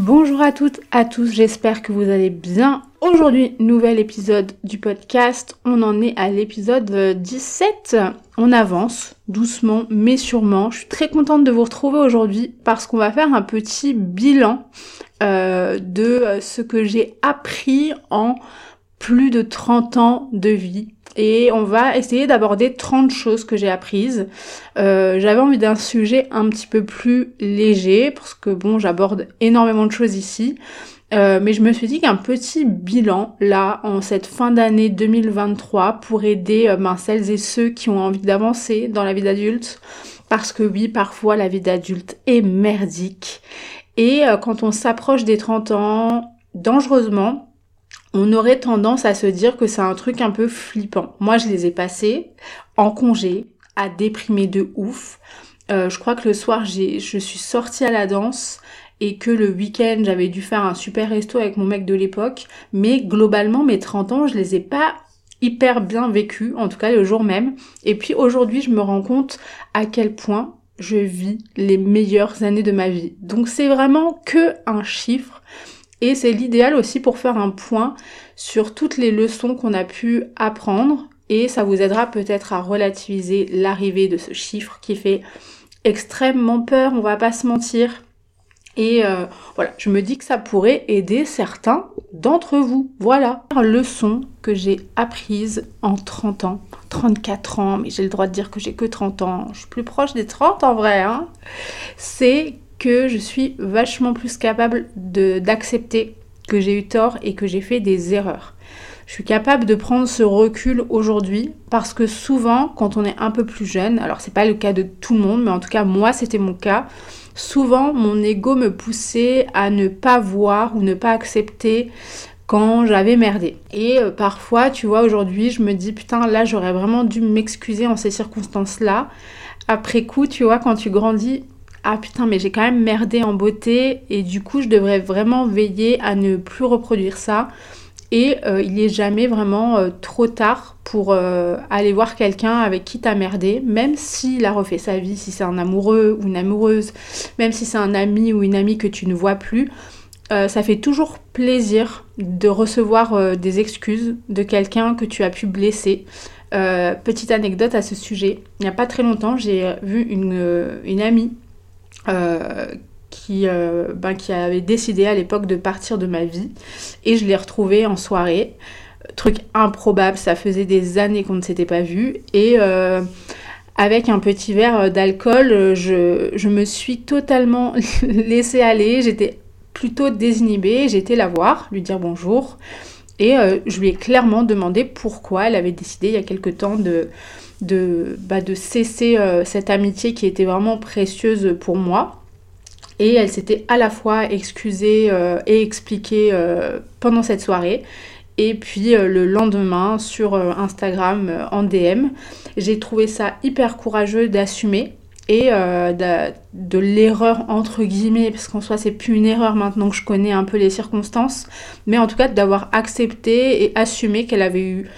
Bonjour à toutes, à tous, j'espère que vous allez bien. Aujourd'hui, nouvel épisode du podcast. On en est à l'épisode 17. On avance doucement mais sûrement. Je suis très contente de vous retrouver aujourd'hui parce qu'on va faire un petit bilan euh, de ce que j'ai appris en plus de 30 ans de vie et on va essayer d'aborder 30 choses que j'ai apprises. Euh, j'avais envie d'un sujet un petit peu plus léger parce que bon, j'aborde énormément de choses ici. Euh, mais je me suis dit qu'un petit bilan là en cette fin d'année 2023 pour aider euh, ben, celles et ceux qui ont envie d'avancer dans la vie d'adulte parce que oui parfois la vie d'adulte est merdique et quand on s'approche des 30 ans dangereusement on aurait tendance à se dire que c'est un truc un peu flippant. Moi, je les ai passés en congé, à déprimer de ouf. Euh, je crois que le soir, je suis sortie à la danse et que le week-end, j'avais dû faire un super resto avec mon mec de l'époque. Mais globalement, mes 30 ans, je les ai pas hyper bien vécus, en tout cas le jour même. Et puis aujourd'hui, je me rends compte à quel point je vis les meilleures années de ma vie. Donc c'est vraiment que un chiffre. Et c'est l'idéal aussi pour faire un point sur toutes les leçons qu'on a pu apprendre et ça vous aidera peut-être à relativiser l'arrivée de ce chiffre qui fait extrêmement peur, on va pas se mentir. Et euh, voilà, je me dis que ça pourrait aider certains d'entre vous. Voilà, leçon que j'ai apprise en 30 ans, 34 ans, mais j'ai le droit de dire que j'ai que 30 ans. Je suis plus proche des 30 en vrai. Hein. C'est que je suis vachement plus capable d'accepter que j'ai eu tort et que j'ai fait des erreurs. Je suis capable de prendre ce recul aujourd'hui parce que souvent, quand on est un peu plus jeune, alors c'est pas le cas de tout le monde, mais en tout cas moi c'était mon cas, souvent mon ego me poussait à ne pas voir ou ne pas accepter quand j'avais merdé. Et euh, parfois, tu vois, aujourd'hui, je me dis putain, là j'aurais vraiment dû m'excuser en ces circonstances-là. Après coup, tu vois, quand tu grandis, ah putain mais j'ai quand même merdé en beauté et du coup je devrais vraiment veiller à ne plus reproduire ça et euh, il n'est jamais vraiment euh, trop tard pour euh, aller voir quelqu'un avec qui t'as merdé, même s'il a refait sa vie, si c'est un amoureux ou une amoureuse, même si c'est un ami ou une amie que tu ne vois plus. ça fait toujours plaisir de recevoir des excuses de quelqu'un que tu as pu blesser. petite anecdote à ce sujet, il n'y a pas très longtemps, j'ai vu une, amie qui, euh, ben, qui avait décidé à l'époque de partir de ma vie. Et je l'ai retrouvée en soirée. Truc improbable, ça faisait des années qu'on ne s'était pas vu. Et euh, avec un petit verre d'alcool, je, je, me suis totalement laissée aller. J'étais plutôt désinhibée. Été la voir, lui dire bonjour. Et je lui ai clairement demandé pourquoi elle avait décidé il y a quelque temps de, bah, cesser euh, cette amitié qui était vraiment précieuse pour moi. Et elle s'était à la fois excusée euh, et expliquée euh, pendant cette soirée. Et puis le lendemain sur Instagram en DM, j'ai trouvé ça hyper courageux d'assumer et de, de l'erreur entre guillemets, parce qu'en soi c'est plus une erreur maintenant que je connais un peu les circonstances, mais en tout cas d'avoir accepté et assumé qu'elle avait eu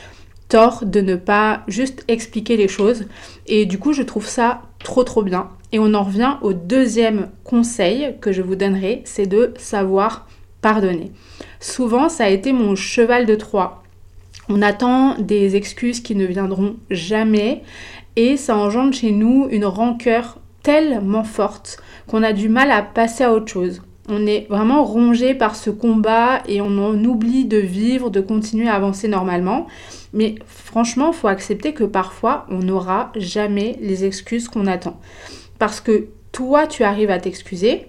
tort de ne pas juste expliquer les choses. Et du coup, je trouve ça trop trop bien. Et on en revient au deuxième conseil que je vous donnerai, c'est de savoir pardonner. Souvent, ça a été mon cheval de Troie. On attend des excuses qui ne viendront jamais et ça engendre chez nous une rancœur tellement forte qu'on a du mal à passer à autre chose. on est vraiment rongé par ce combat et on en oublie de vivre, de continuer à avancer normalement. Mais franchement, il faut accepter que parfois, on n'aura jamais les excuses qu'on attend. Parce que toi, tu arrives à t'excuser,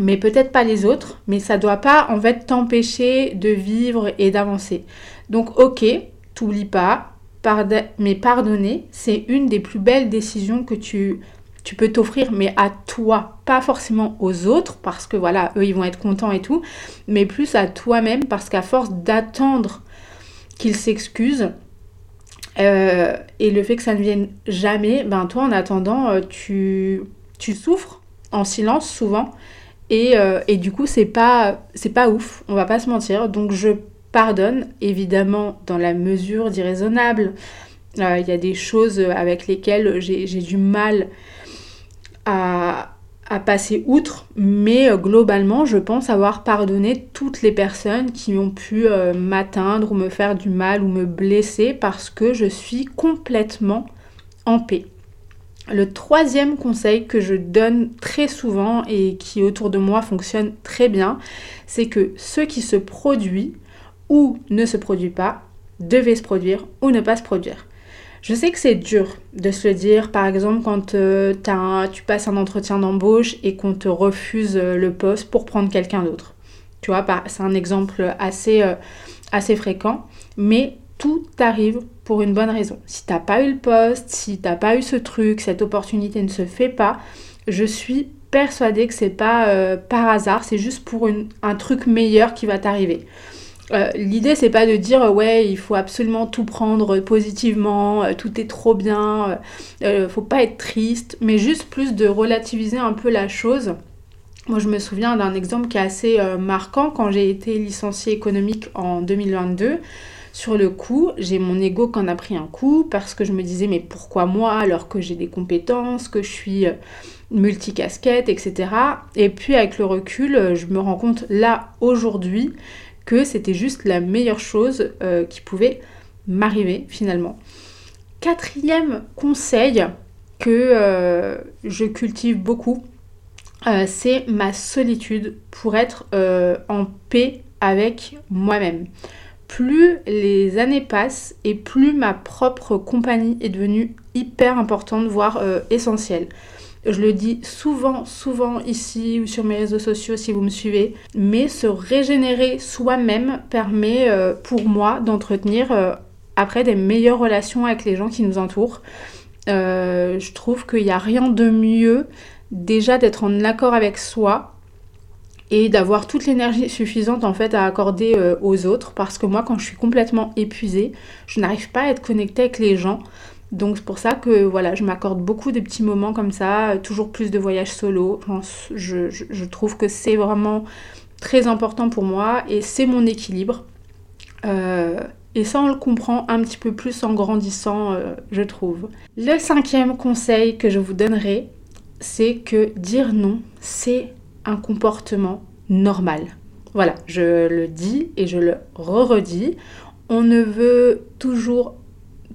mais peut-être pas les autres, mais ça doit pas en fait t'empêcher de vivre et d'avancer. Donc ok, t'oublies pas, mais pardonner, c'est une des plus belles décisions que tu, peux t'offrir, mais à toi, pas forcément aux autres, parce que voilà, eux ils vont être contents et tout, mais plus à toi-même, parce qu'à force d'attendre qu'ils s'excusent, euh, et le fait que ça ne vienne jamais, ben toi en attendant, euh, tu, tu souffres en silence souvent, et, euh, et du coup c'est pas, c'est pas ouf, on va pas se mentir, donc je pardonne, évidemment dans la mesure d'irraisonnable. Euh, il y a des choses avec lesquelles j'ai du mal à, passer outre, mais euh, globalement, je pense avoir pardonné toutes les personnes qui ont pu euh, m'atteindre ou me faire du mal ou me blesser parce que je suis complètement en paix. Le troisième conseil que je donne très souvent et qui autour de moi fonctionne très bien, c'est que ce qui se produit ou ne se produit pas, devait se produire ou ne pas se produire. Je sais que c'est dur de se le dire, par exemple quand euh, tu passes un entretien d'embauche et qu'on te refuse euh, le poste pour prendre quelqu'un d'autre. Tu vois, c'est un exemple assez, euh, assez fréquent, mais tout arrive pour une bonne raison. Si t'as pas eu le poste, si t'as pas eu ce truc, cette opportunité ne se fait pas, je suis persuadée que c'est pas par hasard, c'est juste pour un truc meilleur qui va t'arriver. Euh, l'idée c'est pas de dire euh, ouais il faut absolument tout prendre positivement, euh, tout est trop bien, faut pas être triste, mais juste plus de relativiser un peu la chose. Moi je me souviens d'un exemple qui est assez marquant quand j'ai été licenciée économique en 2022. Sur le coup, j'ai mon ego qui en a pris un coup parce que je me disais mais pourquoi moi alors que j'ai des compétences, que je suis multicasquette, etc. Et puis avec le recul, je me rends compte là aujourd'hui que c'était juste la meilleure chose euh, qui pouvait m'arriver finalement. Quatrième conseil que euh, je cultive beaucoup, euh, c'est ma solitude pour être en paix avec moi-même. Plus les années passent et plus ma propre compagnie est devenue hyper importante, voire essentielle. Je le dis souvent, souvent ici ou sur mes réseaux sociaux si vous me suivez. Mais se régénérer soi-même permet euh, pour moi d'entretenir euh, après des meilleures relations avec les gens qui nous entourent. Euh, je trouve qu'il n'y a rien de mieux déjà d'être en accord avec soi et d'avoir toute l'énergie suffisante en fait à accorder aux autres parce que moi quand je suis complètement épuisée, je n'arrive pas à être connectée avec les gens. Donc c'est pour ça que voilà, je m'accorde beaucoup de petits moments comme ça, euh, toujours plus de voyages solo. Je, trouve que c'est vraiment très important pour moi et c'est mon équilibre. Euh, et ça, on le comprend un petit peu plus en grandissant, euh, je trouve. Le cinquième conseil que je vous donnerai, c'est que dire non, c'est un comportement normal. Voilà, je le dis et je le re-redis. On ne veut toujours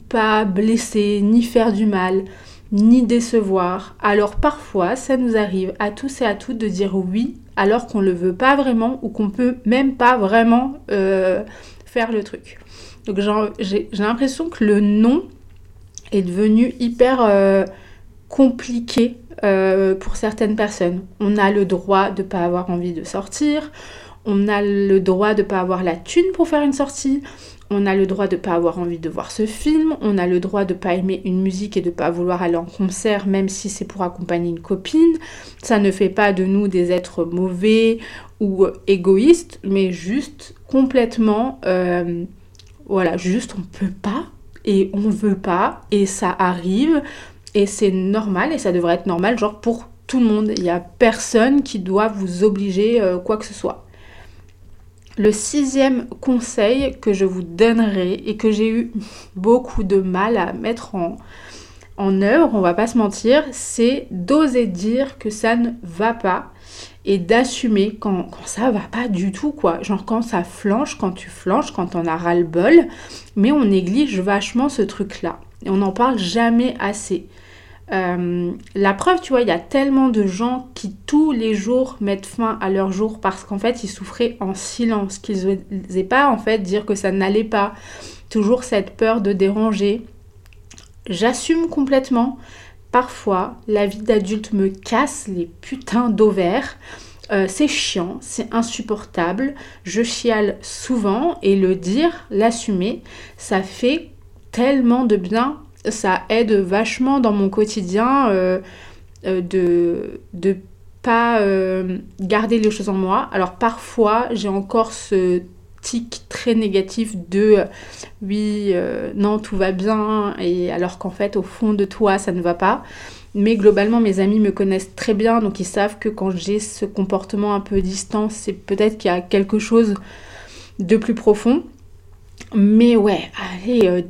pas blesser, ni faire du mal, ni décevoir. Alors parfois, ça nous arrive à tous et à toutes de dire oui alors qu'on ne le veut pas vraiment ou qu'on peut même pas vraiment euh, faire le truc. Donc j'ai l'impression que le non est devenu hyper euh, compliqué euh, pour certaines personnes. On a le droit de ne pas avoir envie de sortir, on a le droit de ne pas avoir la thune pour faire une sortie, on a le droit de ne pas avoir envie de voir ce film, on a le droit de ne pas aimer une musique et de ne pas vouloir aller en concert même si c'est pour accompagner une copine. Ça ne fait pas de nous des êtres mauvais ou égoïstes, mais juste complètement, euh, voilà, juste on peut pas et on veut pas et ça arrive et c'est normal et ça devrait être normal genre pour tout le monde. Il n'y a personne qui doit vous obliger euh, quoi que ce soit. Le sixième conseil que je vous donnerai et que j'ai eu beaucoup de mal à mettre en, œuvre, on va pas se mentir, c'est d'oser dire que ça ne va pas et d'assumer quand, quand, ça va pas du tout, quoi. Genre quand ça flanche, quand tu flanches, quand on a ras-le-bol, mais on néglige vachement ce truc-là. Et on n'en parle jamais assez. Euh, la preuve, tu vois, il y a tellement de gens qui tous les jours mettent fin à leur jour parce qu'en fait, ils souffraient en silence, qu'ils n'osaient pas en fait dire que ça n'allait pas. Toujours cette peur de déranger. J'assume complètement. Parfois, la vie d'adulte me casse les putains d'ovaires. Euh, c'est chiant, c'est insupportable, je chiale souvent et le dire, l'assumer, ça fait tellement de bien ça aide vachement dans mon quotidien euh, euh, de de pas euh, garder les choses en moi. Alors parfois, j'ai encore ce tic très négatif de oui, non, tout va bien, et alors qu'en fait, au fond de toi, ça ne va pas. Mais globalement, mes amis me connaissent très bien, donc ils savent que quand j'ai ce comportement un peu distant, c'est peut-être qu'il y a quelque chose de plus profond. Mais ouais, allez,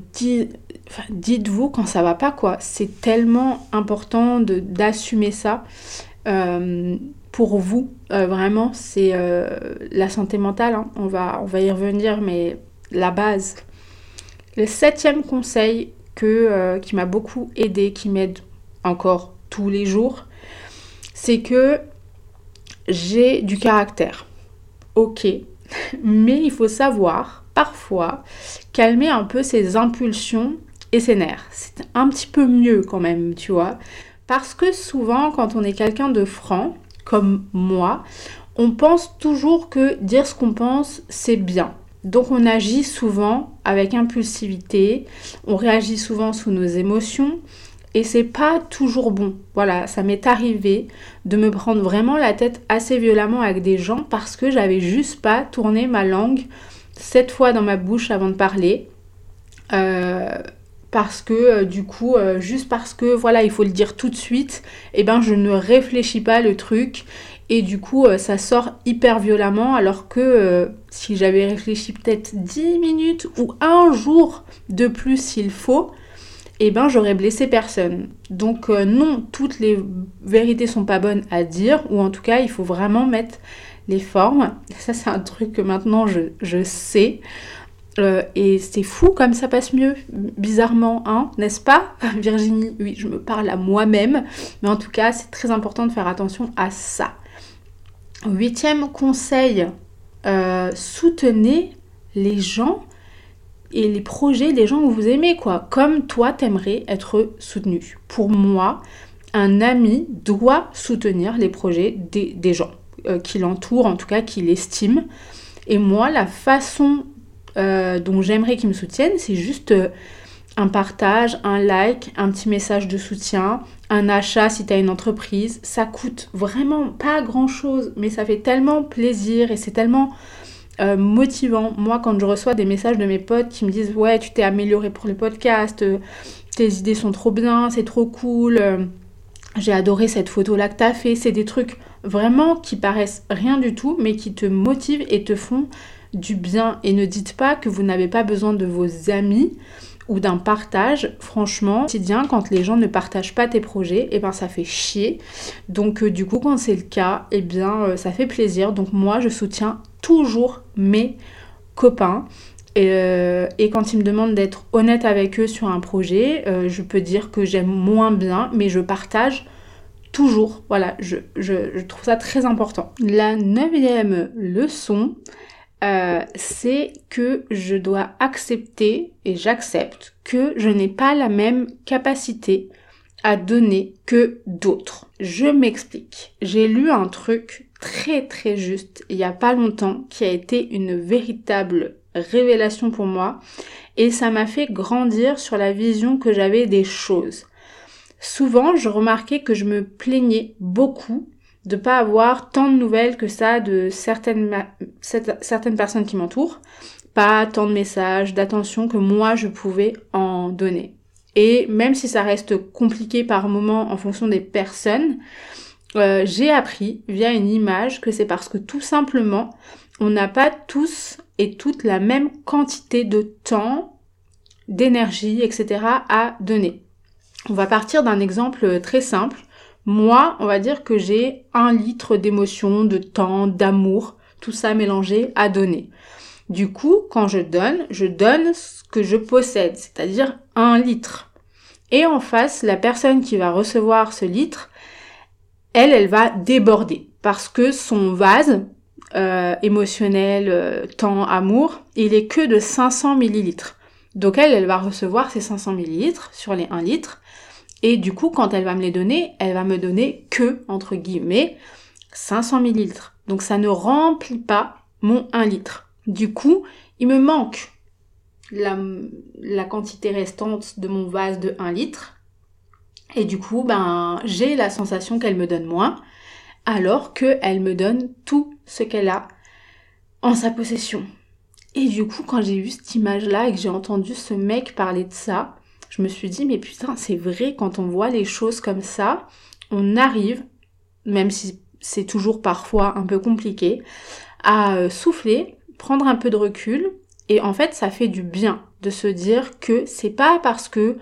dites-vous quand ça va pas, quoi. C'est tellement important d'assumer ça. Euh, pour vous, euh, vraiment, c'est euh, la santé mentale. Hein. On, va, on va y revenir, mais la base. Le septième conseil qui m'a beaucoup aidé, qui m'aide encore tous les jours, c'est que j'ai du caractère. Ok, mais il faut savoir parfois calmer un peu ses impulsions et ses nerfs. C'est un petit peu mieux quand même, tu vois. Parce que souvent, quand on est quelqu'un de franc, comme moi, on pense toujours que dire ce qu'on pense, c'est bien. Donc on agit souvent avec impulsivité, on réagit souvent sous nos émotions et c'est pas toujours bon. Voilà, ça m'est arrivé de me prendre vraiment la tête assez violemment avec des gens parce que j'avais juste pas tourné ma langue sept fois dans ma bouche avant de parler. Euh, parce que euh, du coup, euh, juste parce que voilà, il faut le dire tout de suite, et eh ben je ne réfléchis pas le truc et du coup euh, ça sort hyper violemment alors que si j'avais réfléchi peut-être 10 minutes ou un jour de plus s'il faut, et eh ben j'aurais blessé personne. Donc non, toutes les vérités sont pas bonnes à dire ou en tout cas, il faut vraiment mettre les formes. Ça c'est un truc que maintenant je, je sais. Euh, et c'est fou comme ça passe mieux, bizarrement, hein, n'est-ce pas Virginie, oui, je me parle à moi-même, mais en tout cas, c'est très important de faire attention à ça. Huitième conseil, euh, soutenez les gens et les projets des gens que vous aimez, quoi. Comme toi, t'aimerais être soutenu. Pour moi, un ami doit soutenir les projets des, gens euh, qui l'entourent, en tout cas qui l'estiment. Et moi, la façon euh, dont j'aimerais qu'ils me soutiennent, c'est juste euh, un partage, un like, un petit message de soutien, un achat si tu une entreprise. Ça coûte vraiment pas grand chose, mais ça fait tellement plaisir et c'est tellement euh, motivant. Moi, quand je reçois des messages de mes potes qui me disent Ouais, tu t'es amélioré pour le podcast, tes idées sont trop bien, c'est trop cool, j'ai adoré cette photo là que tu as fait. C'est des trucs vraiment qui paraissent rien du tout, mais qui te motivent et te font du bien et ne dites pas que vous n'avez pas besoin de vos amis ou d'un partage, franchement, quotidien, quand les gens ne partagent pas tes projets, et eh ben ça fait chier. Donc euh, du coup, quand c'est le cas, et eh bien euh, ça fait plaisir. Donc moi, je soutiens toujours mes copains. Et, euh, quand ils me demandent d'être honnête avec eux sur un projet, je peux dire que j'aime moins bien, mais je partage toujours. Voilà, je trouve ça très important. La neuvième leçon, euh, c'est que je dois accepter et j'accepte que je n'ai pas la même capacité à donner que d'autres. Je m'explique. J'ai lu un truc très très juste il y a pas longtemps qui a été une véritable révélation pour moi et ça m'a fait grandir sur la vision que j'avais des choses. Souvent, je remarquais que je me plaignais beaucoup de pas avoir tant de nouvelles que ça de certaines, certaines personnes qui m'entourent, pas tant de messages, d'attention que moi je pouvais en donner. Et même si ça reste compliqué par moment en fonction des personnes, euh, j'ai appris via une image que c'est parce que tout simplement, on n'a pas tous et toutes la même quantité de temps, d'énergie, etc. à donner. On va partir d'un exemple très simple. Moi, on va dire que j'ai un litre d'émotion, de temps, d'amour, tout ça mélangé à donner. Du coup, quand je donne, je donne ce que je possède, c'est-à-dire un litre. Et en face, la personne qui va recevoir ce litre, elle, elle va déborder parce que son vase euh, émotionnel, euh, temps, amour, il est que de 500 millilitres. Donc elle, elle va recevoir ces 500 millilitres sur les 1 litre. Et du coup, quand elle va me les donner, elle va me donner que, entre guillemets, 500 millilitres. Donc ça ne remplit pas mon 1 litre. Du coup, il me manque la, la quantité restante de mon vase de 1 litre. Et du coup, ben, j'ai la sensation qu'elle me donne moins, alors qu'elle me donne tout ce qu'elle a en sa possession. Et du coup, quand j'ai vu cette image-là et que j'ai entendu ce mec parler de ça, je me suis dit, mais putain, c'est vrai, quand on voit les choses comme ça, on arrive, même si c'est toujours parfois un peu compliqué, à euh, souffler, prendre un peu de recul, et en fait, ça fait du bien de se dire que c'est pas parce que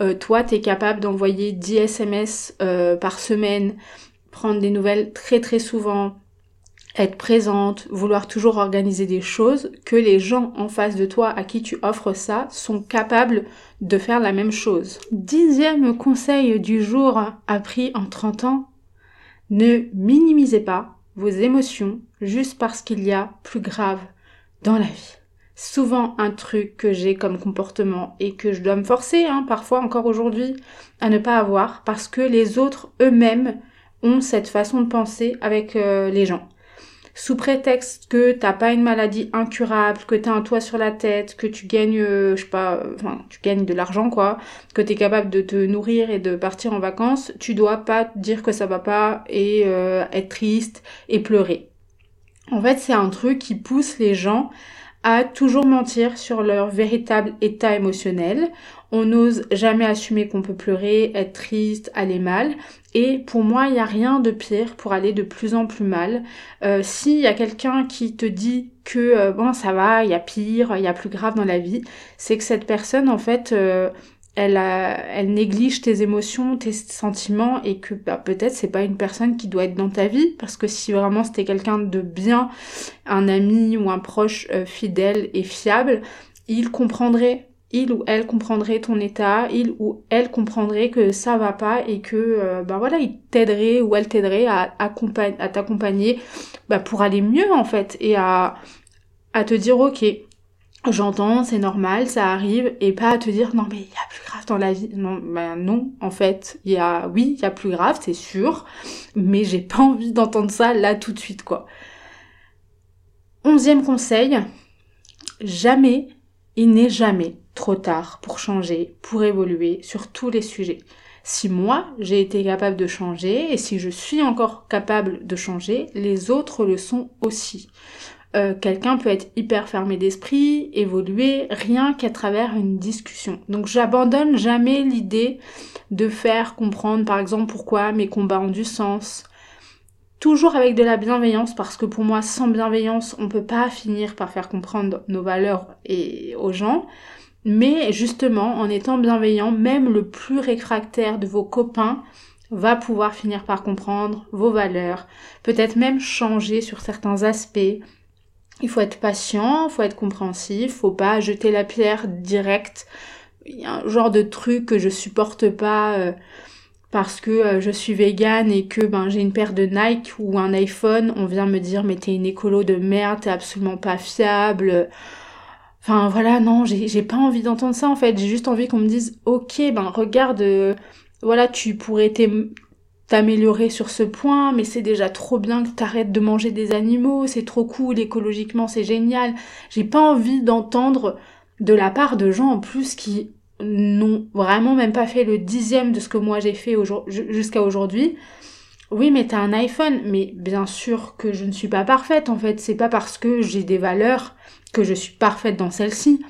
euh, toi, t'es capable d'envoyer 10 SMS euh, par semaine, prendre des nouvelles très très souvent, être présente, vouloir toujours organiser des choses, que les gens en face de toi à qui tu offres ça sont capables de faire la même chose. Dixième conseil du jour appris en 30 ans, ne minimisez pas vos émotions juste parce qu'il y a plus grave dans la vie. Souvent un truc que j'ai comme comportement et que je dois me forcer, hein, parfois encore aujourd'hui, à ne pas avoir parce que les autres eux-mêmes ont cette façon de penser avec euh, les gens sous prétexte que t'as pas une maladie incurable, que t'as un toit sur la tête, que tu gagnes, euh, je sais pas, enfin, tu gagnes de l'argent, quoi, que t'es capable de te nourrir et de partir en vacances, tu dois pas dire que ça va pas et euh, être triste et pleurer. En fait, c'est un truc qui pousse les gens à toujours mentir sur leur véritable état émotionnel. On n'ose jamais assumer qu'on peut pleurer, être triste, aller mal. Et pour moi, il n'y a rien de pire pour aller de plus en plus mal. Euh, S'il y a quelqu'un qui te dit que euh, bon ça va, il y a pire, il y a plus grave dans la vie, c'est que cette personne en fait euh, elle, elle néglige tes émotions, tes sentiments et que bah, peut-être c'est pas une personne qui doit être dans ta vie parce que si vraiment c'était quelqu'un de bien, un ami ou un proche euh, fidèle et fiable, il comprendrait il ou elle comprendrait ton état, il ou elle comprendrait que ça va pas et que euh, ben voilà, il t'aiderait ou elle t'aiderait à, à t'accompagner bah, pour aller mieux en fait et à, à te dire ok, j'entends, c'est normal, ça arrive et pas à te dire non mais il y a plus grave dans la vie. Non, ben non, en fait, il y a oui, il y a plus grave, c'est sûr, mais j'ai pas envie d'entendre ça là tout de suite quoi. Onzième conseil, jamais, il n'est jamais trop tard pour changer, pour évoluer sur tous les sujets. Si moi, j'ai été capable de changer, et si je suis encore capable de changer, les autres le sont aussi. Euh, quelqu'un peut être hyper fermé d'esprit, évoluer, rien qu'à travers une discussion. Donc j'abandonne jamais l'idée de faire comprendre, par exemple, pourquoi mes combats ont du sens, toujours avec de la bienveillance parce que pour moi sans bienveillance on peut pas finir par faire comprendre nos valeurs et aux gens mais justement, en étant bienveillant, même le plus réfractaire de vos copains va pouvoir finir par comprendre vos valeurs, peut-être même changer sur certains aspects. Il faut être patient, faut être compréhensif, faut pas jeter la pierre directe. Il y a un genre de truc que je supporte pas euh, parce que euh, je suis végane et que ben j'ai une paire de Nike ou un iPhone, on vient me dire mais t'es une écolo de merde, t'es absolument pas fiable. Enfin voilà, non, j'ai pas envie d'entendre ça en fait. J'ai juste envie qu'on me dise, ok, ben regarde, euh, voilà, tu pourrais t'améliorer sur ce point, mais c'est déjà trop bien que t'arrêtes de manger des animaux, c'est trop cool, écologiquement c'est génial. J'ai pas envie d'entendre de la part de gens en plus qui n'ont vraiment même pas fait le dixième de ce que moi j'ai fait jusqu'à aujourd'hui. Oui, mais t'as un iPhone, mais bien sûr que je ne suis pas parfaite en fait. C'est pas parce que j'ai des valeurs que je suis parfaite dans celle-ci.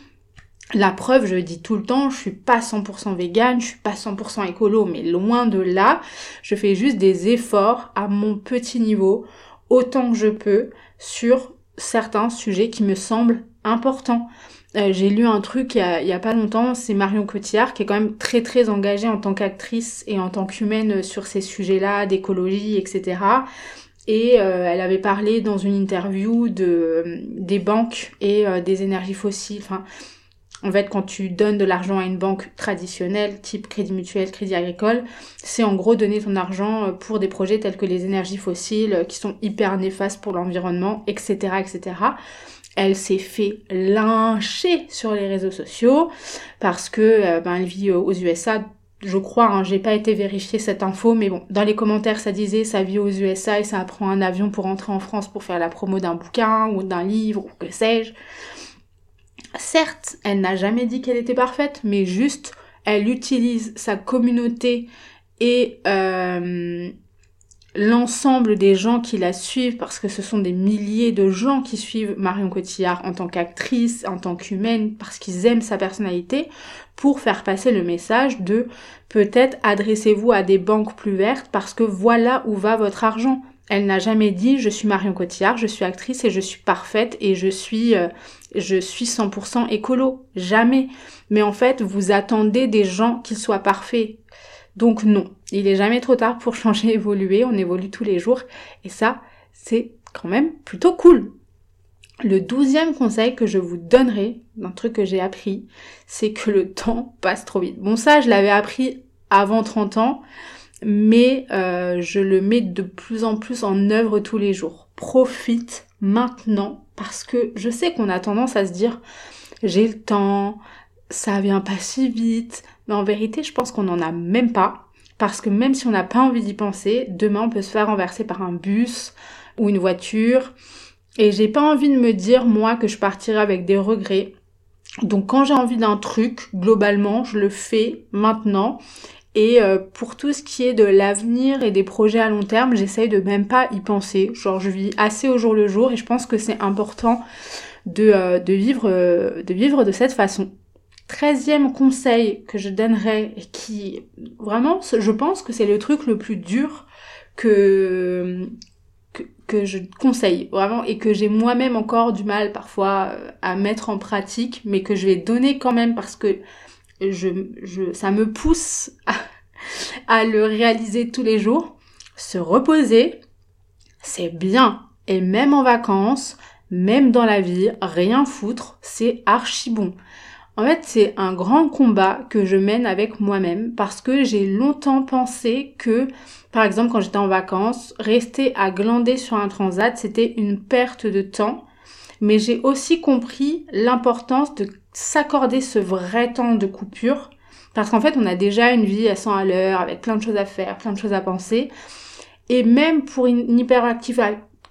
La preuve, je dis tout le temps, je suis pas 100% végane, je suis pas 100% écolo, mais loin de là. Je fais juste des efforts à mon petit niveau, autant que je peux, sur certains sujets qui me semblent importants. Euh, j'ai lu un truc il il y a pas longtemps, c'est Marion Cotillard qui est quand même très très engagée en tant qu'actrice et en tant qu'humaine sur ces sujets-là, d'écologie, etc. Et euh, elle avait parlé dans une interview de des banques et euh, des énergies fossiles. Enfin, En fait, quand tu donnes de l'argent à une banque traditionnelle, type Crédit Mutuel, Crédit Agricole, c'est en gros donner ton argent euh, pour des projets tels que les énergies fossiles, euh, qui sont hyper néfastes pour l'environnement, etc., etc. Elle s'est fait lyncher sur les réseaux sociaux parce que euh, ben, elle vit aux USA je crois, hein, j'ai pas été vérifier cette info, mais bon, dans les commentaires, ça disait ça vit aux USA et ça prend un avion pour rentrer en France pour faire la promo d'un bouquin ou d'un livre ou que sais-je. Certes, elle n'a jamais dit qu'elle était parfaite, mais juste, elle utilise sa communauté et euh, l'ensemble des gens qui la suivent, parce que ce sont des milliers de gens qui suivent Marion Cotillard en tant qu'actrice, en tant qu'humaine, parce qu'ils aiment sa personnalité, pour faire passer le message de peut-être adressez-vous à des banques plus vertes parce que voilà où va votre argent. Elle n'a jamais dit je suis Marion Cotillard, je suis actrice et je suis parfaite et je suis euh, je suis 100% écolo. Jamais. Mais en fait, vous attendez des gens qu'ils soient parfaits. Donc non, il est jamais trop tard pour changer, évoluer, on évolue tous les jours et ça, c'est quand même plutôt cool. Le douzième conseil que je vous donnerai, d'un truc que j'ai appris, c'est que le temps passe trop vite. Bon ça, je l'avais appris avant 30 ans, mais euh, je le mets de plus en plus en œuvre tous les jours. Profite maintenant, parce que je sais qu'on a tendance à se dire, j'ai le temps, ça vient pas si vite, mais en vérité, je pense qu'on n'en a même pas, parce que même si on n'a pas envie d'y penser, demain on peut se faire renverser par un bus ou une voiture, et j'ai pas envie de me dire, moi, que je partirai avec des regrets. Donc quand j'ai envie d'un truc, globalement, je le fais maintenant. Et euh, pour tout ce qui est de l'avenir et des projets à long terme, j'essaye de même pas y penser. Genre je vis assez au jour le jour et je pense que c'est important de, euh, de, vivre, euh, de vivre de cette façon. Treizième conseil que je donnerais qui vraiment je pense que c'est le truc le plus dur que, je conseille vraiment et que j'ai moi-même encore du mal parfois euh, à mettre en pratique, mais que je vais donner quand même parce que ça me pousse à le réaliser tous les jours. Se reposer, c'est bien. Et même en vacances, même dans la vie, rien foutre, c'est archi bon. En fait, c'est un grand combat que je mène avec moi-même parce que j'ai longtemps pensé que, par exemple, quand j'étais en vacances, rester à glander sur un transat, c'était une perte de temps. Mais j'ai aussi compris l'importance de s'accorder ce vrai temps de coupure parce qu'en fait, on a déjà une vie à 100 à l'heure avec plein de choses à faire, plein de choses à penser. Et même pour une hyperactive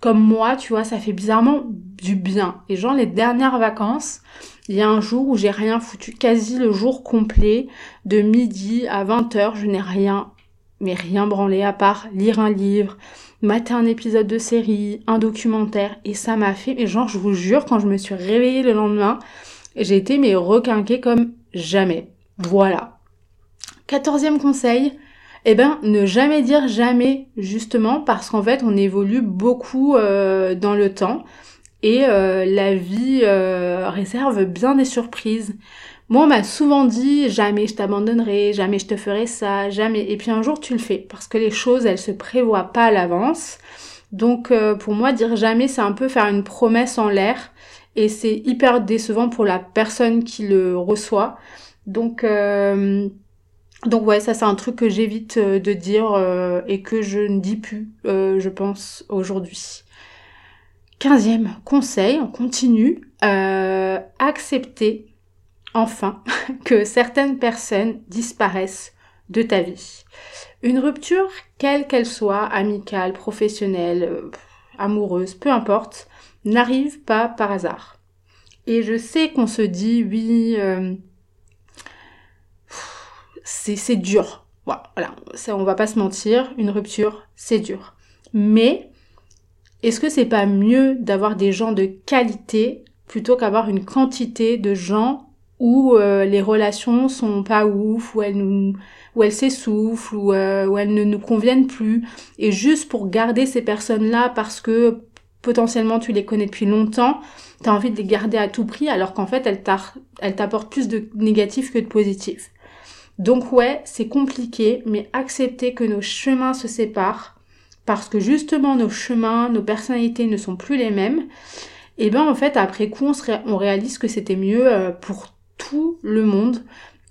comme moi, tu vois, ça fait bizarrement du bien. Et genre, les dernières vacances, il y a un jour où j'ai rien foutu, quasi le jour complet, de midi à 20h, je n'ai rien, mais rien branlé à part lire un livre, mater un épisode de série, un documentaire, et ça m'a fait, mais genre je vous jure, quand je me suis réveillée le lendemain, j'ai été mais requinquée comme jamais. Voilà. Quatorzième conseil, eh ben ne jamais dire jamais justement parce qu'en fait on évolue beaucoup euh, dans le temps et euh, la vie euh, réserve bien des surprises. Moi, on m'a souvent dit jamais je t'abandonnerai, jamais je te ferai ça, jamais. Et puis un jour, tu le fais parce que les choses, elles se prévoient pas à l'avance. Donc, euh, pour moi, dire jamais, c'est un peu faire une promesse en l'air et c'est hyper décevant pour la personne qui le reçoit. Donc, donc ouais, ça c'est un truc que j'évite de dire et que je ne dis plus, je pense, aujourd'hui. Quinzième conseil, on continue, euh, accepter enfin que certaines personnes disparaissent de ta vie. Une rupture, quelle qu'elle soit, amicale, professionnelle, euh, amoureuse, peu importe, n'arrive pas par hasard. Et je sais qu'on se dit, oui, euh, c'est dur. Voilà, ça, on va pas se mentir, une rupture, c'est dur. Mais est-ce que c'est pas mieux d'avoir des gens de qualité plutôt qu'avoir une quantité de gens où euh, les relations sont pas ouf, où elles nous, où elles s'essoufflent, euh, où elles ne nous conviennent plus, et juste pour garder ces personnes-là parce que potentiellement tu les connais depuis longtemps, t'as envie de les garder à tout prix alors qu'en fait elles t'apportent plus de négatifs que de positifs. Donc ouais, c'est compliqué, mais accepter que nos chemins se séparent, parce que justement nos chemins, nos personnalités ne sont plus les mêmes, et ben en fait après coup on, réalise que c'était mieux euh, pour tout le monde.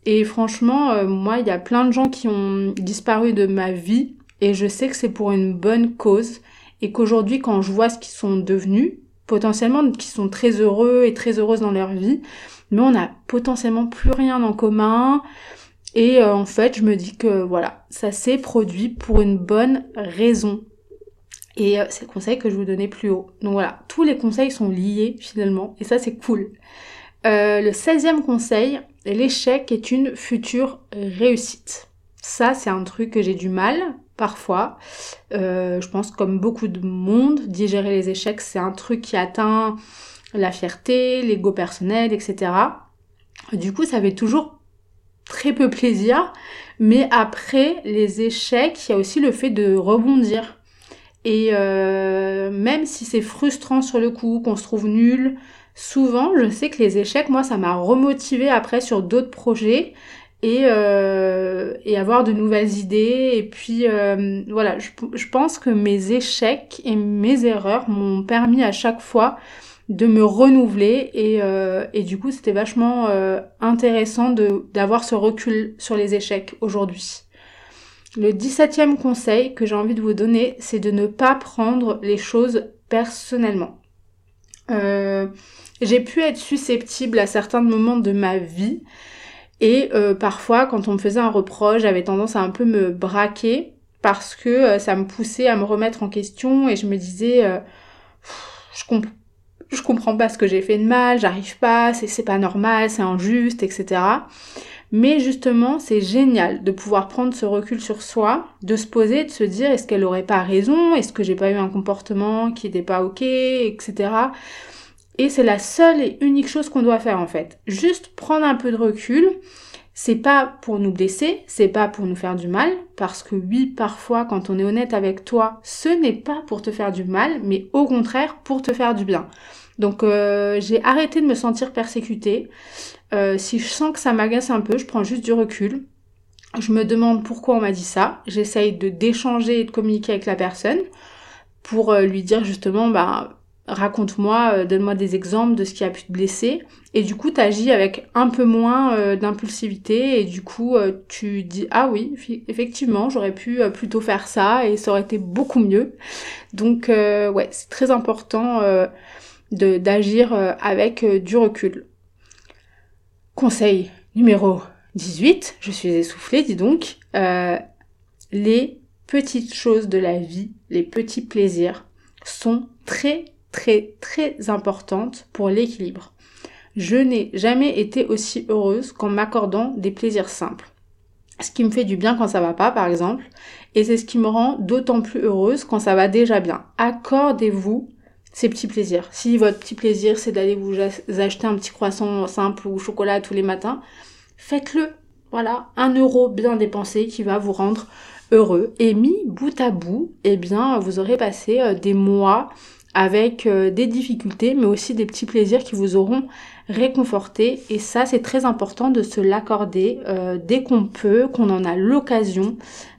Et franchement, euh, moi, il y a plein de gens qui ont disparu de ma vie et je sais que c'est pour une bonne cause et qu'aujourd'hui, quand je vois ce qu'ils sont devenus, potentiellement qui sont très heureux et très heureuses dans leur vie, mais on n'a potentiellement plus rien en commun. Et euh, en fait, je me dis que voilà, ça s'est produit pour une bonne raison. Et euh, c'est le conseil que je vous donnais plus haut. Donc voilà, tous les conseils sont liés finalement, et ça c'est cool. le 16e conseil, l'échec est une future réussite. Ça, c'est un truc que j'ai du mal parfois. Euh, je pense comme beaucoup de monde, digérer les échecs, c'est un truc qui atteint la fierté, l'ego personnel, etc. Du coup, ça fait toujours très peu plaisir. Mais après les échecs, il y a aussi le fait de rebondir. Et euh, même si c'est frustrant sur le coup, qu'on se trouve nul, souvent, je sais que les échecs, moi, ça m'a remotivé après sur d'autres projets et, euh, et avoir de nouvelles idées. Et puis, euh, voilà, je, pense que mes échecs et mes erreurs m'ont permis à chaque fois de me renouveler et, euh, et du coup c'était vachement euh, intéressant d'avoir ce recul sur les échecs aujourd'hui. Le 17e conseil que j'ai envie de vous donner, c'est de ne pas prendre les choses personnellement. Euh, j'ai pu être susceptible à certains moments de ma vie et euh, parfois quand on me faisait un reproche, j'avais tendance à un peu me braquer parce que ça me poussait à me remettre en question et je me disais je, comp je comprends pas ce que j'ai fait de mal, j'arrive pas, c'est pas normal, c'est injuste, etc. Mais justement, c'est génial de pouvoir prendre ce recul sur soi, de se poser, de se dire est-ce qu'elle aurait pas raison, est-ce que j'ai pas eu un comportement qui n'était pas ok, etc. Et c'est la seule et unique chose qu'on doit faire en fait. Juste prendre un peu de recul. C'est pas pour nous blesser, c'est pas pour nous faire du mal, parce que oui, parfois, quand on est honnête avec toi, ce n'est pas pour te faire du mal, mais au contraire pour te faire du bien. Donc euh, j'ai arrêté de me sentir persécutée. Euh, si je sens que ça m'agace un peu, je prends juste du recul. Je me demande pourquoi on m'a dit ça. J'essaye de d'échanger et de communiquer avec la personne pour euh, lui dire justement bah raconte-moi, euh, donne-moi des exemples de ce qui a pu te blesser. Et du coup, tu agis avec un peu moins euh, d'impulsivité et du coup, euh, tu dis ah oui, effectivement, j'aurais pu plutôt faire ça et ça aurait été beaucoup mieux. Donc ouais, c'est très important d'agir avec du recul. Conseil numéro 18, je suis essoufflée, dis donc. les petites choses de la vie, les petits plaisirs sont très très très importante pour l'équilibre. Je n'ai jamais été aussi heureuse qu'en m'accordant des plaisirs simples. Ce qui me fait du bien quand ça va pas, par exemple, et c'est ce qui me rend d'autant plus heureuse quand ça va déjà bien. Accordez-vous ces petits plaisirs. Si votre petit plaisir c'est d'aller vous acheter un petit croissant simple ou chocolat tous les matins, faites-le. Voilà, un euro bien dépensé qui va vous rendre heureux. Et mis bout à bout, eh bien, vous aurez passé euh, des mois avec euh, des difficultés, mais aussi des petits plaisirs qui vous auront réconforté. Et ça, c'est très important de se l'accorder euh, dès qu'on peut, qu'on en a l'occasion.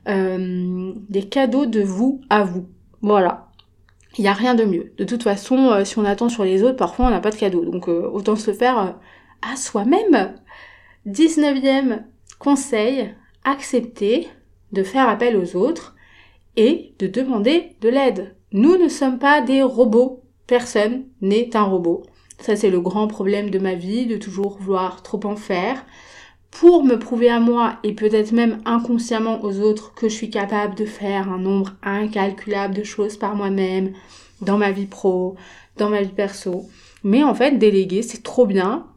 Euh, des cadeaux de vous à vous. Voilà. Il n'y a rien de mieux. De toute façon, si on attend sur les autres, parfois on n'a pas de cadeau. Donc autant se faire à soi-même. 19e conseil, accepter de faire appel aux autres et de demander de l'aide. Nous ne sommes pas des robots. Personne n'est un robot. Ça, c'est le grand problème de ma vie, de toujours vouloir trop en faire. Pour me prouver à moi et peut-être même inconsciemment aux autres que je suis capable de faire un nombre incalculable de choses par moi-même, dans ma vie pro, dans ma vie perso. Mais en fait, déléguer, c'est trop bien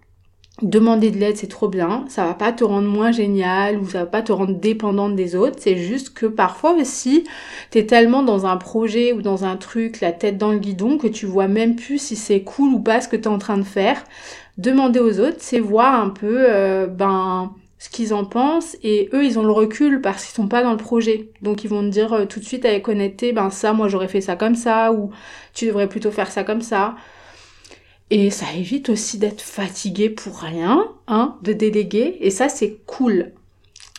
demander de l'aide, c'est trop bien. Ça va pas te rendre moins génial ou ça va pas te rendre dépendante des autres. C'est juste que parfois aussi, t'es tellement dans un projet ou dans un truc, la tête dans le guidon, que tu vois même plus si c'est cool ou pas ce que t'es en train de faire. Demander aux autres, c'est voir un peu, euh, ben, ce qu'ils en pensent et eux ils ont le recul parce qu'ils sont pas dans le projet donc ils vont te dire euh, tout de suite avec honnêteté ben ça moi j'aurais fait ça comme ça ou tu devrais plutôt faire ça comme ça et ça évite aussi d'être fatigué pour rien, hein, de déléguer. Et ça, c'est cool.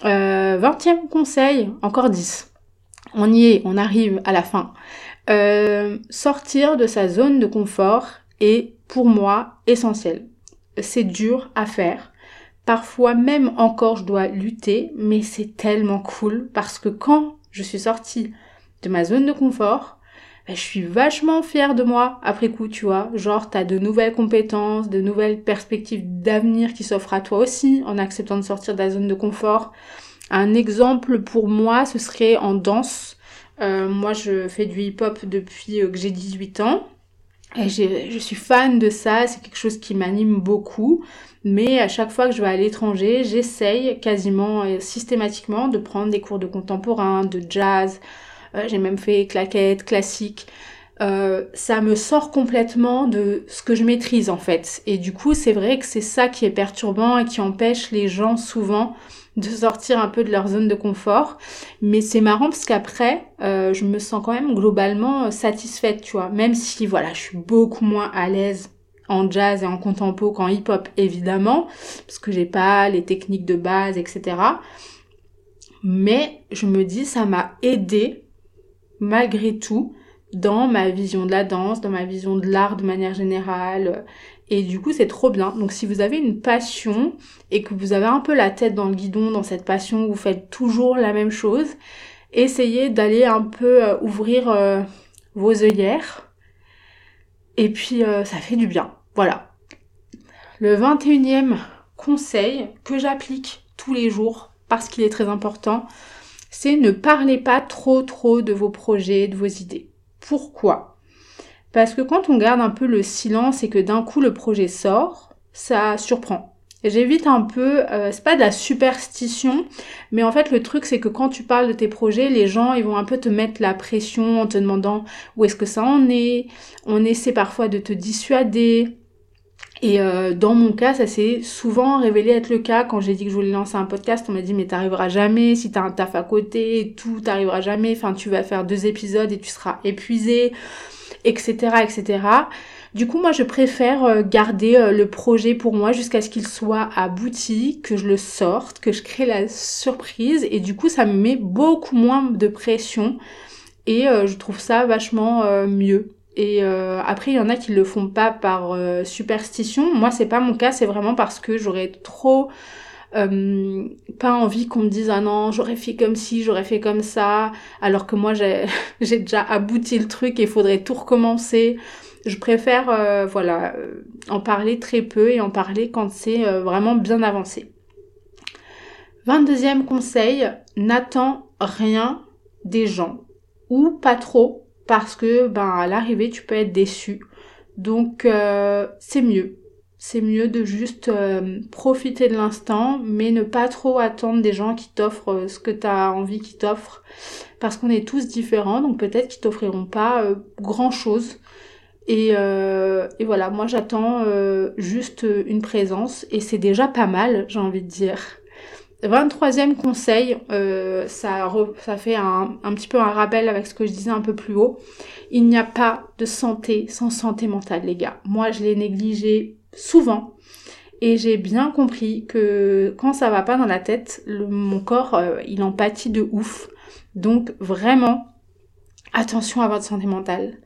Euh, 20e conseil, encore 10. On y est, on arrive à la fin. Euh, sortir de sa zone de confort est pour moi essentiel. C'est dur à faire, Parfois même encore je dois lutter, mais c'est tellement cool parce que quand je suis sortie de ma zone de confort, ben, je suis vachement fière de moi après coup, tu vois. Genre, t'as de nouvelles compétences, de nouvelles perspectives d'avenir qui s'offrent à toi aussi en acceptant de sortir de la zone de confort. Un exemple pour moi, ce serait en danse. Euh, moi, je fais du hip-hop depuis euh, que j'ai 18 ans. Et je suis fan de ça, c'est quelque chose qui m'anime beaucoup. Mais à chaque fois que je vais à l'étranger, j'essaye quasiment euh, systématiquement de prendre des cours de contemporain, de jazz. J'ai même fait claquettes, classiques. Euh, ça me sort complètement de ce que je maîtrise en fait. Et du coup, c'est vrai que c'est ça qui est perturbant et qui empêche les gens souvent de sortir un peu de leur zone de confort. Mais c'est marrant parce qu'après, euh, je me sens quand même globalement euh, satisfaite, tu vois. Même si, voilà, je suis beaucoup moins à l'aise en jazz et en contempo qu'en hip-hop, évidemment, parce que j'ai pas les techniques de base, etc. Mais je me dis, ça m'a aidé, malgré tout, dans ma vision de la danse, dans ma vision de l'art de manière générale, et du coup, c'est trop bien. Donc si vous avez une passion et que vous avez un peu la tête dans le guidon dans cette passion, vous faites toujours la même chose, essayez d'aller un peu euh, ouvrir euh, vos œillères. Et puis, euh, ça fait du bien. Voilà. Le 21e conseil que j'applique tous les jours parce qu'il est très important, c'est ne parlez pas trop trop de vos projets, de vos idées. Pourquoi? Parce que quand on garde un peu le silence et que d'un coup le projet sort, ça surprend. J'évite un peu, euh, c'est pas de la superstition, mais en fait le truc c'est que quand tu parles de tes projets, les gens ils vont un peu te mettre la pression en te demandant où est-ce que ça en est. On essaie parfois de te dissuader. Et euh, dans mon cas, ça s'est souvent révélé être le cas. Quand j'ai dit que je voulais lancer un podcast, on m'a dit mais t'arriveras jamais, si t'as un taf à côté et tout, t'arriveras jamais. Enfin, tu vas faire deux épisodes et tu seras épuisé etc., etc. Du coup, moi, je préfère euh, garder euh, le projet pour moi jusqu'à ce qu'il soit abouti, que je le sorte, que je crée la surprise. Et du coup, ça me met beaucoup moins de pression. Et je trouve ça vachement mieux. Et après, il y en a qui le font pas par superstition. Moi, c'est pas mon cas. C'est vraiment parce que j'aurais trop euh, pas envie qu'on me dise ah non j'aurais fait comme ci j'aurais fait comme ça alors que moi j'ai déjà abouti le truc et il faudrait tout recommencer je préfère euh, voilà euh, en parler très peu et en parler quand c'est vraiment bien avancé 22e conseil n'attends rien des gens ou pas trop parce que ben à l'arrivée tu peux être déçu donc c'est mieux c'est mieux de juste euh, profiter de l'instant, mais ne pas trop attendre des gens qui t'offrent euh, ce que tu as envie qu'ils t'offrent, parce qu'on est tous différents, donc peut-être qu'ils t'offriront pas euh, grand-chose. Et, voilà, moi j'attends juste une présence, et c'est déjà pas mal, j'ai envie de dire. 23e conseil, ça, ça fait un, un petit peu un rappel avec ce que je disais un peu plus haut. Il n'y a pas de santé sans santé mentale, les gars. Moi, je l'ai négligé souvent. Et j'ai bien compris que quand ça va pas dans la tête, mon corps, euh, il en pâtit de ouf. Donc vraiment, attention à votre santé mentale.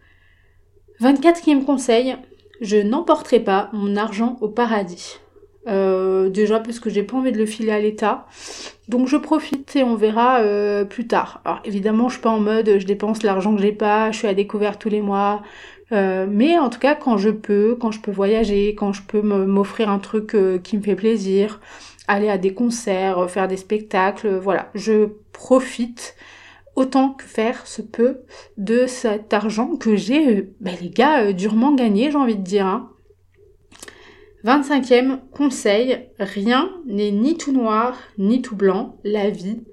24e conseil, je n'emporterai pas mon argent au paradis. Euh, déjà parce que j'ai pas envie de le filer à l'État. Donc je profite et on verra euh, plus tard. Alors évidemment je suis pas en mode je dépense l'argent que j'ai pas, je suis à découvert tous les mois, euh, mais en tout cas, quand je peux, quand je peux voyager, quand je peux m'offrir un truc qui me fait plaisir, aller à des concerts, faire des spectacles, voilà, je profite autant que faire se peut de cet argent que j'ai, ben les gars, durement gagné, j'ai envie de dire. 25e hein. conseil, rien n'est ni tout noir ni tout blanc, la vie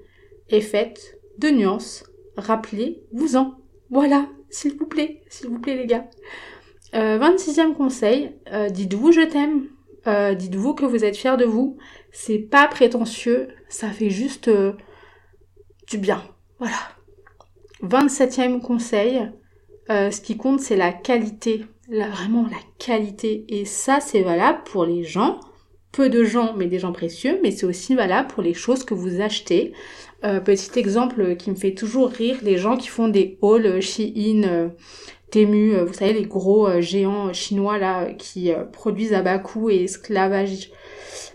est faite de nuances, rappelez-vous-en. Voilà, s'il vous plaît, s'il vous plaît les gars. 26e euh, conseil, euh, dites-vous je t'aime, euh, dites-vous que vous êtes fiers de vous. C'est pas prétentieux, ça fait juste du bien. Voilà. 27e conseil, ce qui compte c'est la qualité, vraiment la qualité. Et ça c'est valable pour les gens, peu de gens mais des gens précieux, mais c'est aussi valable pour les choses que vous achetez. Euh, petit exemple qui me fait toujours rire, les gens qui font des hauls Shein, euh, Temu, vous savez, les gros géants chinois là qui produisent à bas coût et esclavage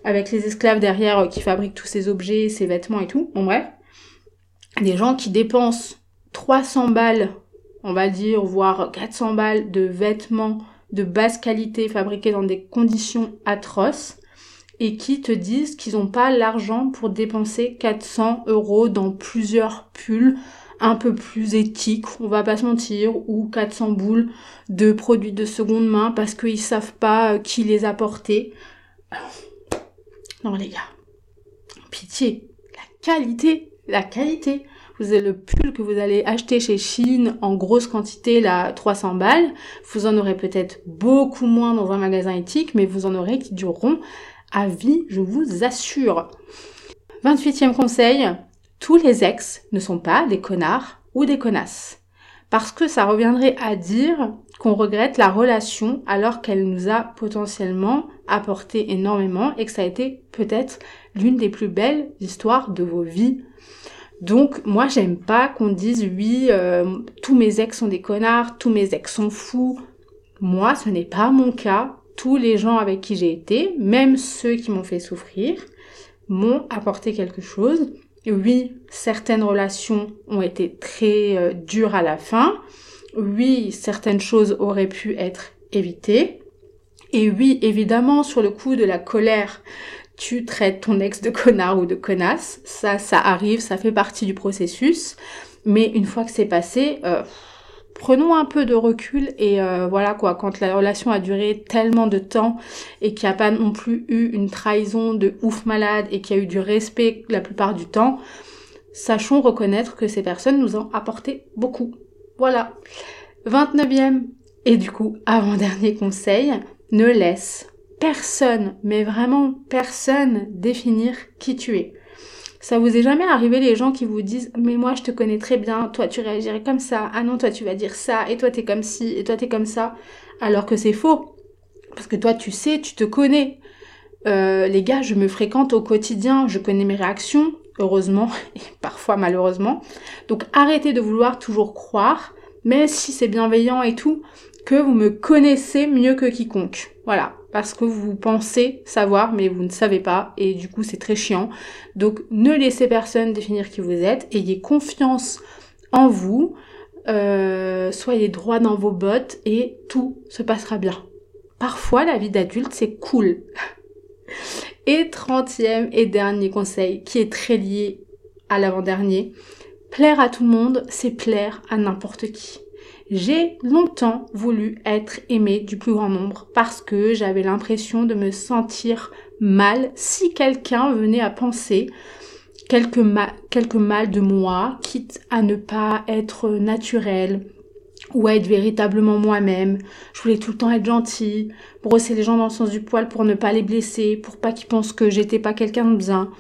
avec les esclaves derrière qui fabriquent tous ces objets, ces vêtements et tout. Bon bref, des gens qui dépensent 300 balles, on va dire, voire 400 balles de vêtements de basse qualité fabriqués dans des conditions atroces et qui te disent qu'ils n'ont pas l'argent pour dépenser 400 euros dans plusieurs pulls un peu plus éthiques, on va pas se mentir, ou 400 boules de produits de seconde main parce qu'ils savent pas euh, qui les a portés. Non les gars, pitié, la qualité, la qualité. Vous avez le pull que vous allez acheter chez Chine en grosse quantité, là, 300 balles. Vous en aurez peut-être beaucoup moins dans un magasin éthique, mais vous en aurez qui dureront à vie, je vous assure. 28e conseil, tous les ex ne sont pas des connards ou des connasses. Parce que ça reviendrait à dire qu'on regrette la relation alors qu'elle nous a potentiellement apporté énormément et que ça a été peut-être l'une des plus belles histoires de vos vies. Donc moi j'aime pas qu'on dise oui, euh, tous mes ex sont des connards, tous mes ex sont fous. Moi ce n'est pas mon cas. Tous les gens avec qui j'ai été, même ceux qui m'ont fait souffrir, m'ont apporté quelque chose. oui, certaines relations ont été très euh, dures à la fin. Oui, certaines choses auraient pu être évitées. Et oui, évidemment, sur le coup de la colère, tu traites ton ex de connard ou de connasse. Ça, ça arrive, ça fait partie du processus. Mais une fois que c'est passé, euh, prenons un peu de recul et euh, voilà quoi, quand la relation a duré tellement de temps et qu'il n'y a pas non plus eu une trahison de ouf malade et qu'il y a eu du respect la plupart du temps, sachons reconnaître que ces personnes nous ont apporté beaucoup. Voilà. 29e et du coup, avant-dernier conseil, ne laisse personne, mais vraiment personne définir qui tu es. Ça vous est jamais arrivé les gens qui vous disent mais moi je te connais très bien, toi tu réagirais comme ça, ah non toi tu vas dire ça, et toi t'es comme ci, et toi t'es comme ça, alors que c'est faux. Parce que toi tu sais, tu te connais. Euh, les gars, je me fréquente au quotidien, je connais mes réactions, heureusement, et parfois malheureusement. Donc arrêtez de vouloir toujours croire, même si c'est bienveillant et tout, que vous me connaissez mieux que quiconque. Voilà, parce que vous pensez savoir, mais vous ne savez pas, et du coup c'est très chiant. Donc ne laissez personne définir qui vous êtes, ayez confiance en vous, euh, soyez droit dans vos bottes, et tout se passera bien. Parfois la vie d'adulte c'est cool. Et trentième et dernier conseil, qui est très lié à l'avant-dernier, plaire à tout le monde, c'est plaire à n'importe qui. J'ai longtemps voulu être aimée du plus grand nombre parce que j'avais l'impression de me sentir mal si quelqu'un venait à penser quelque, mal de moi, quitte à ne pas être naturel ou à être véritablement moi-même. Je voulais tout le temps être gentille, brosser les gens dans le sens du poil pour ne pas les blesser, pour pas qu'ils pensent que j'étais pas quelqu'un de bien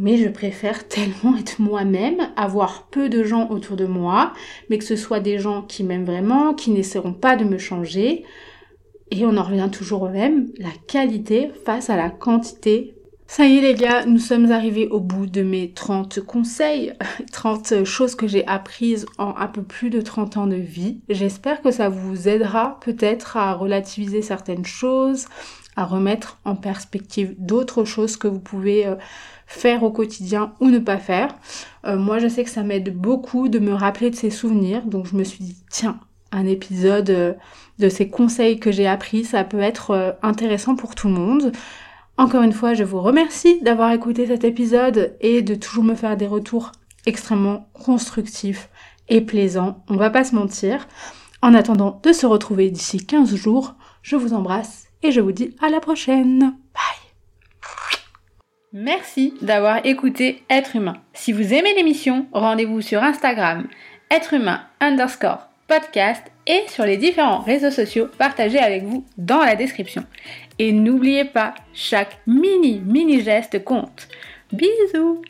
mais je préfère tellement être moi-même, avoir peu de gens autour de moi, mais que ce soit des gens qui m'aiment vraiment, qui n'essaieront pas de me changer. Et on en revient toujours au même, la qualité face à la quantité. Ça y est les gars, nous sommes arrivés au bout de mes 30 conseils, 30 choses que j'ai apprises en un peu plus de 30 ans de vie. J'espère que ça vous aidera peut-être à relativiser certaines choses, à remettre en perspective d'autres choses que vous pouvez euh, faire au quotidien ou ne pas faire. Euh, moi, je sais que ça m'aide beaucoup de me rappeler de ces souvenirs, donc je me suis dit, tiens, un épisode euh, de ces conseils que j'ai appris, ça peut être intéressant pour tout le monde. Encore une fois, je vous remercie d'avoir écouté cet épisode et de toujours me faire des retours extrêmement constructifs et plaisants. On va pas se mentir. En attendant de se retrouver d'ici 15 jours, je vous embrasse et je vous dis à la prochaine. Bye Merci d'avoir écouté Être humain. Si vous aimez l'émission, rendez-vous sur Instagram, être humain underscore podcast et sur les différents réseaux sociaux partagés avec vous dans la description. Et n'oubliez pas, chaque mini mini geste compte. Bisous